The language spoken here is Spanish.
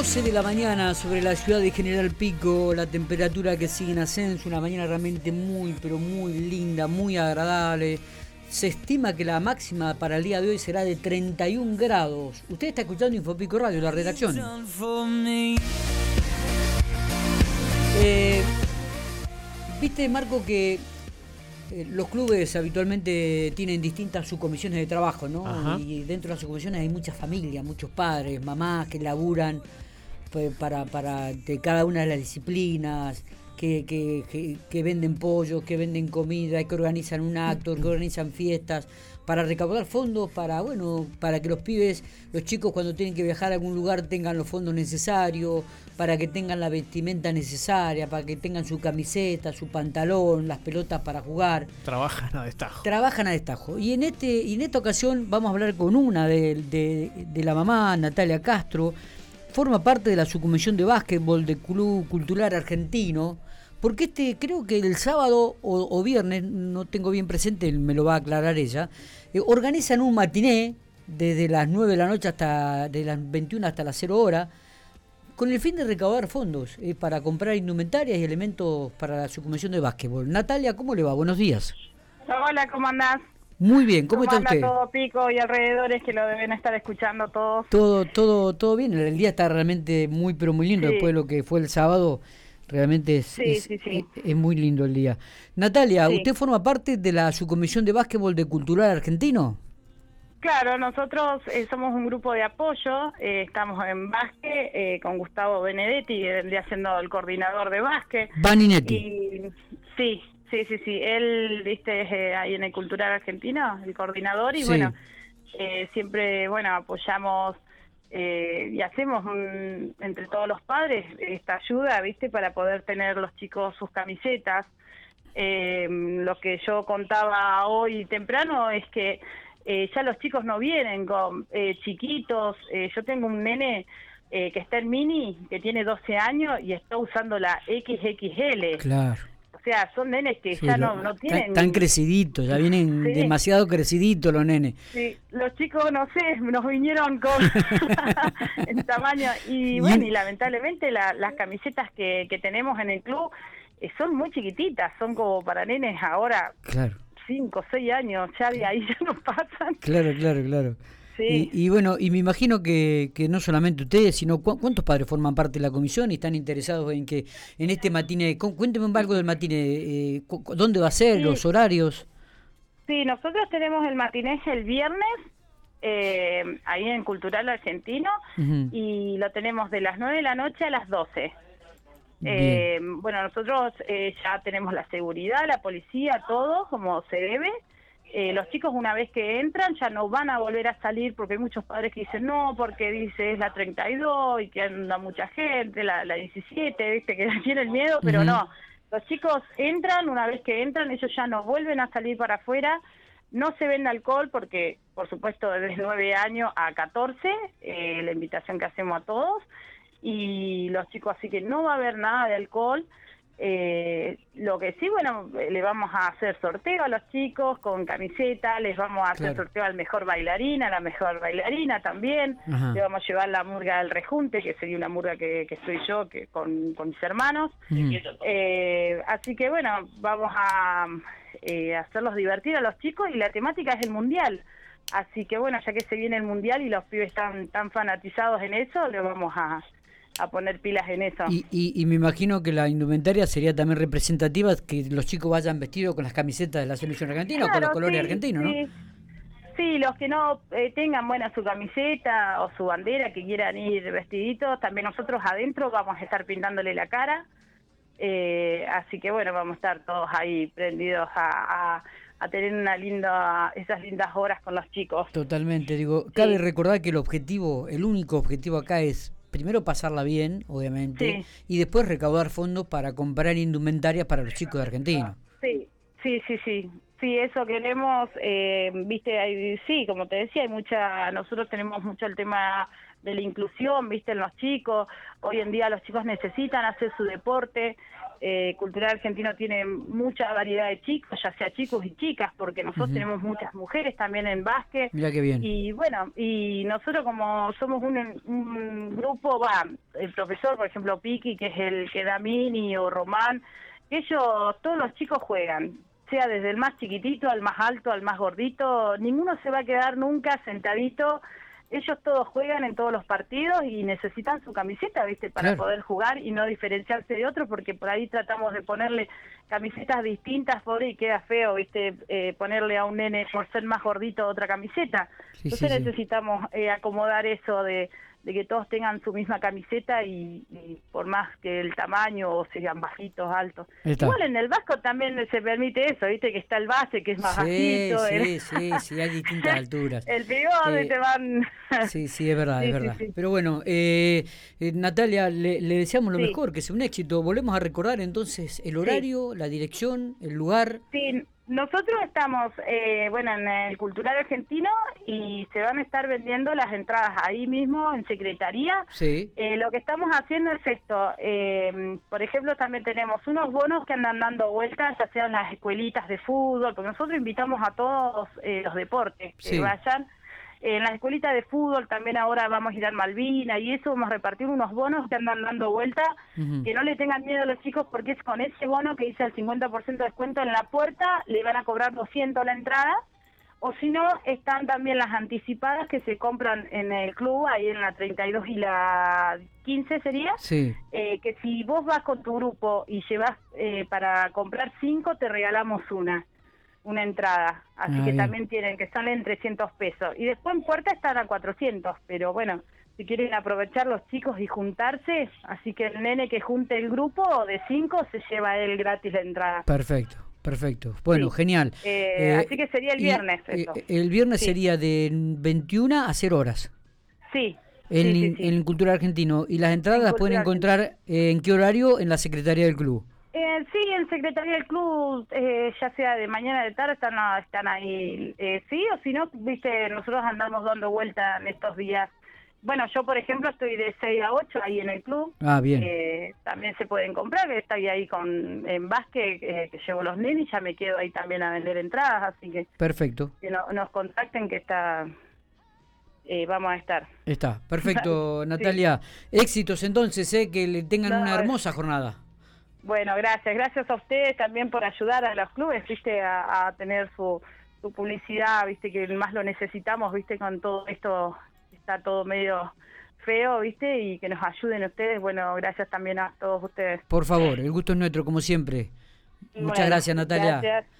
12 de la mañana sobre la ciudad de General Pico, la temperatura que sigue en ascenso, una mañana realmente muy, pero muy linda, muy agradable. Se estima que la máxima para el día de hoy será de 31 grados. Usted está escuchando Infopico Radio, la redacción. Eh, Viste, Marco, que eh, los clubes habitualmente tienen distintas subcomisiones de trabajo, ¿no? Y dentro de las subcomisiones hay muchas familias, muchos padres, mamás que laburan para, para de cada una de las disciplinas, que, que, que, venden pollos, que venden comida, que organizan un acto, que organizan fiestas, para recaudar fondos para, bueno, para que los pibes, los chicos cuando tienen que viajar a algún lugar tengan los fondos necesarios, para que tengan la vestimenta necesaria, para que tengan su camiseta, su pantalón, las pelotas para jugar. Trabajan a destajo. Trabajan a destajo. Y en este, y en esta ocasión vamos a hablar con una de, de, de la mamá, Natalia Castro, forma parte de la subcomisión de básquetbol del Club Cultural Argentino porque este, creo que el sábado o, viernes, no tengo bien presente, me lo va a aclarar ella, eh, organizan un matiné desde las 9 de la noche hasta de las 21 hasta las 0 horas, con el fin de recaudar fondos eh, para comprar indumentarias y elementos para su comisión de básquetbol. Natalia, ¿cómo le va? Buenos días. Hola, ¿cómo andás? Muy bien, ¿cómo, está usted? todo Pico y alrededores que lo deben estar escuchando todos. Todo, todo, todo bien. El día está realmente muy, pero muy lindo después de lo que fue el sábado. Realmente es, es, muy lindo el día. Natalia, ¿usted forma parte de la subcomisión de básquetbol de Cultural Argentino? Claro, nosotros eh, somos un grupo de apoyo, eh, estamos en básquet eh, con Gustavo Benedetti, que vendría siendo el coordinador de básquet. Baninetti. sí, sí, sí, sí, él, viste, ahí en el Cultural Argentino, el coordinador, y bueno, siempre, bueno, apoyamos eh, y hacemos entre todos los padres esta ayuda, ¿viste? Para poder tener los chicos sus camisetas. Eh, lo que yo contaba hoy temprano es que eh, ya los chicos no vienen con chiquitos. yo tengo un nene que está en mini, que tiene 12 años y está usando la XXL. Claro. O sea, son nenes que ya no, no tienen... Están creciditos, ya vienen demasiado creciditos los nenes. Sí, los chicos, no sé, nos vinieron con en tamaño. Y bueno, y lamentablemente las camisetas que, que tenemos en el club eh, son muy chiquititas, son como para nenes ahora... Claro. Cinco, seis años, ya de ahí ya no pasan. Claro, claro, claro. Y, bueno, y me imagino que, que no solamente ustedes, sino cuántos padres forman parte de la comisión y están interesados en que en este matine, cuénteme un poco del matine, eh, ¿dónde va a ser, los horarios? Sí, nosotros tenemos el matiné el viernes, eh, ahí en Cultural Argentino, y lo tenemos de las 9 de la noche a las 12. Eh, bueno, nosotros eh, ya tenemos la seguridad, la policía, todo como se debe. Eh, los chicos una vez que entran ya no van a volver a salir porque hay muchos padres que dicen no, porque dice es la 32 y que anda mucha gente, la, la 17, viste que tienen miedo, pero no. Los chicos entran, una vez que entran ellos ya no vuelven a salir para afuera, no se vende alcohol porque, por supuesto, desde 9 años a 14, eh, la invitación que hacemos a todos, y los chicos así que no va a haber nada de alcohol. Eh, lo que sí, bueno, le vamos a hacer sorteo a los chicos con camiseta, les vamos a hacer sorteo al mejor bailarina, a la mejor bailarina también, le vamos a llevar la murga del rejunte, que sería una murga que, que estoy yo que con, con mis hermanos. Eh, así que bueno, vamos a eh, hacerlos divertir a los chicos y la temática es el mundial. Así que bueno, ya que se viene el mundial y los pibes están tan fanatizados en eso, le vamos a a poner pilas en eso. Y, y, me imagino que la indumentaria sería también representativa, que los chicos vayan vestidos con las camisetas de la selección argentina o con los colores argentinos, ¿no? Sí, los que no eh, tengan buena su camiseta o su bandera, que quieran ir vestiditos, también nosotros adentro vamos a estar pintándole la cara. Eh, así que bueno, vamos a estar todos ahí prendidos a, a, tener una linda, esas lindas horas con los chicos. Totalmente, digo, cabe recordar que el objetivo, el único objetivo acá es primero pasarla bien, obviamente, y después recaudar fondos para comprar indumentarias para los chicos de Argentina. Sí, sí, sí, sí. Sí, eso queremos, eh, viste, hay, sí, como te decía, hay mucha, nosotros tenemos mucho el tema de la inclusión, viste, en los chicos. Hoy en día los chicos necesitan hacer su deporte. Eh, Cultural Argentino tiene mucha variedad de chicos, ya sea chicos y chicas, porque nosotros tenemos muchas mujeres también en básquet. Mira qué bien. Y bueno, y nosotros como somos un, un grupo, va, el profesor, por ejemplo, Piki, que es el que da Mini o Román, ellos, todos los chicos juegan, sea desde el más chiquitito al más alto, al más gordito, ninguno se va a quedar nunca sentadito. Ellos todos juegan en todos los partidos y necesitan su camiseta, ¿viste? Para poder jugar y no diferenciarse de otros, porque por ahí tratamos de ponerle camisetas distintas, pobre, y queda feo, ¿viste? Eh, ponerle a un nene por ser más gordito otra camiseta. Entonces necesitamos eh, acomodar eso de de que todos tengan su misma camiseta y, por más que el tamaño o sean bajitos, altos. Igual en el vasco también se permite eso, viste que está el base que es más bajito. Sí, sí, sí, hay distintas alturas. el bigote eh, te van... sí, sí, es verdad, es verdad. Pero bueno, eh, eh, Natalia, le, deseamos lo mejor, que sea un éxito. Volvemos a recordar entonces el horario, la dirección, el lugar. Sí, nosotros estamos, eh, bueno, en el Cultural Argentino y se van a estar vendiendo las entradas ahí mismo en Secretaría. Sí. Eh, lo que estamos haciendo es esto. Eh, por ejemplo, también tenemos unos bonos que andan dando vueltas, ya sean las escuelitas de fútbol, porque nosotros invitamos a todos los deportes que vayan en la escuelita de fútbol también ahora vamos a ir a Malvina y eso vamos a repartir unos bonos que andan dando vuelta, que no le tengan miedo a los chicos porque es con ese bono que dice el 50% de descuento en la puerta, le van a cobrar 200 la entrada, o si no, están también las anticipadas que se compran en el club, ahí en la 32 y la 15 sería, sí. Eh, que si vos vas con tu grupo y llevas eh, para comprar 5, te regalamos una una entrada, así ah, que también tienen que salen 300 pesos. Y después en puerta están a 400, pero bueno, si quieren aprovechar los chicos y juntarse, así que el nene que junte el grupo de 5 se lleva él gratis la entrada. Perfecto. Perfecto. Bueno, genial. Eh, eh, así que sería el viernes. Eh, el viernes sería de 21 a 0 horas. Sí. En, en Cultura Argentino. ¿Y las entradas las pueden encontrar en qué horario? En la Secretaría del Club. Eh, sí, en Secretaría del Club, eh, ya sea de mañana de tarde, están, están ahí. Eh, sí, o si no, viste, nosotros andamos dando vuelta en estos días. Bueno, yo, por ejemplo, estoy de 6 a 8 ahí en el club. Ah, bien. Eh, también se pueden comprar, estoy ahí con en básquet, que llevo los nenes, ya me quedo ahí también a vender entradas, así que... Perfecto. Que nos contacten que está... vamos a estar. Está, perfecto, Natalia. Éxitos entonces, eh, que le tengan una hermosa jornada. Bueno, gracias. Gracias a ustedes también por ayudar a los clubes, viste, a, tener su, su, publicidad, viste, que más lo necesitamos, viste, con todo esto está todo medio feo, viste, y que nos ayuden ustedes. Bueno, gracias también a todos ustedes. Por favor, el gusto es nuestro, como siempre. Muchas gracias, Natalia. Gracias.